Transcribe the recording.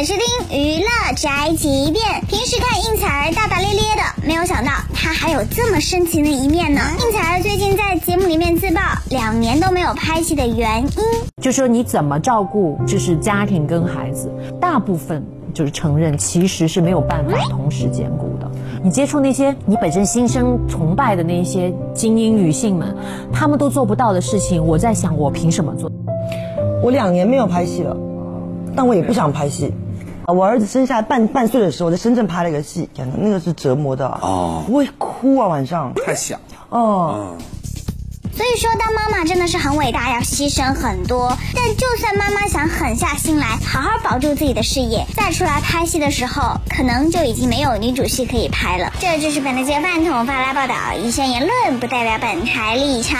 来收听娱乐宅急便。平时看应采儿大大咧咧的，没有想到她还有这么深情的一面呢。应采儿最近在节目里面自曝，两年都没有拍戏的原因，就说你怎么照顾，就是家庭跟孩子，大部分就是承认其实是没有办法同时兼顾的。你接触那些你本身心生崇拜的那些精英女性们，她们都做不到的事情，我在想我凭什么做？我两年没有拍戏了，但我也不想拍戏。啊，我儿子生下半半岁的时候，在深圳拍了一个戏，天哪，那个是折磨的哦，我会哭啊，晚上太想哦。所以说，当妈妈真的是很伟大，要牺牲很多。但就算妈妈想狠下心来，好好保住自己的事业，再出来拍戏的时候，可能就已经没有女主戏可以拍了。这就是本台饭桶发来报道，以上言论不代表本台立场。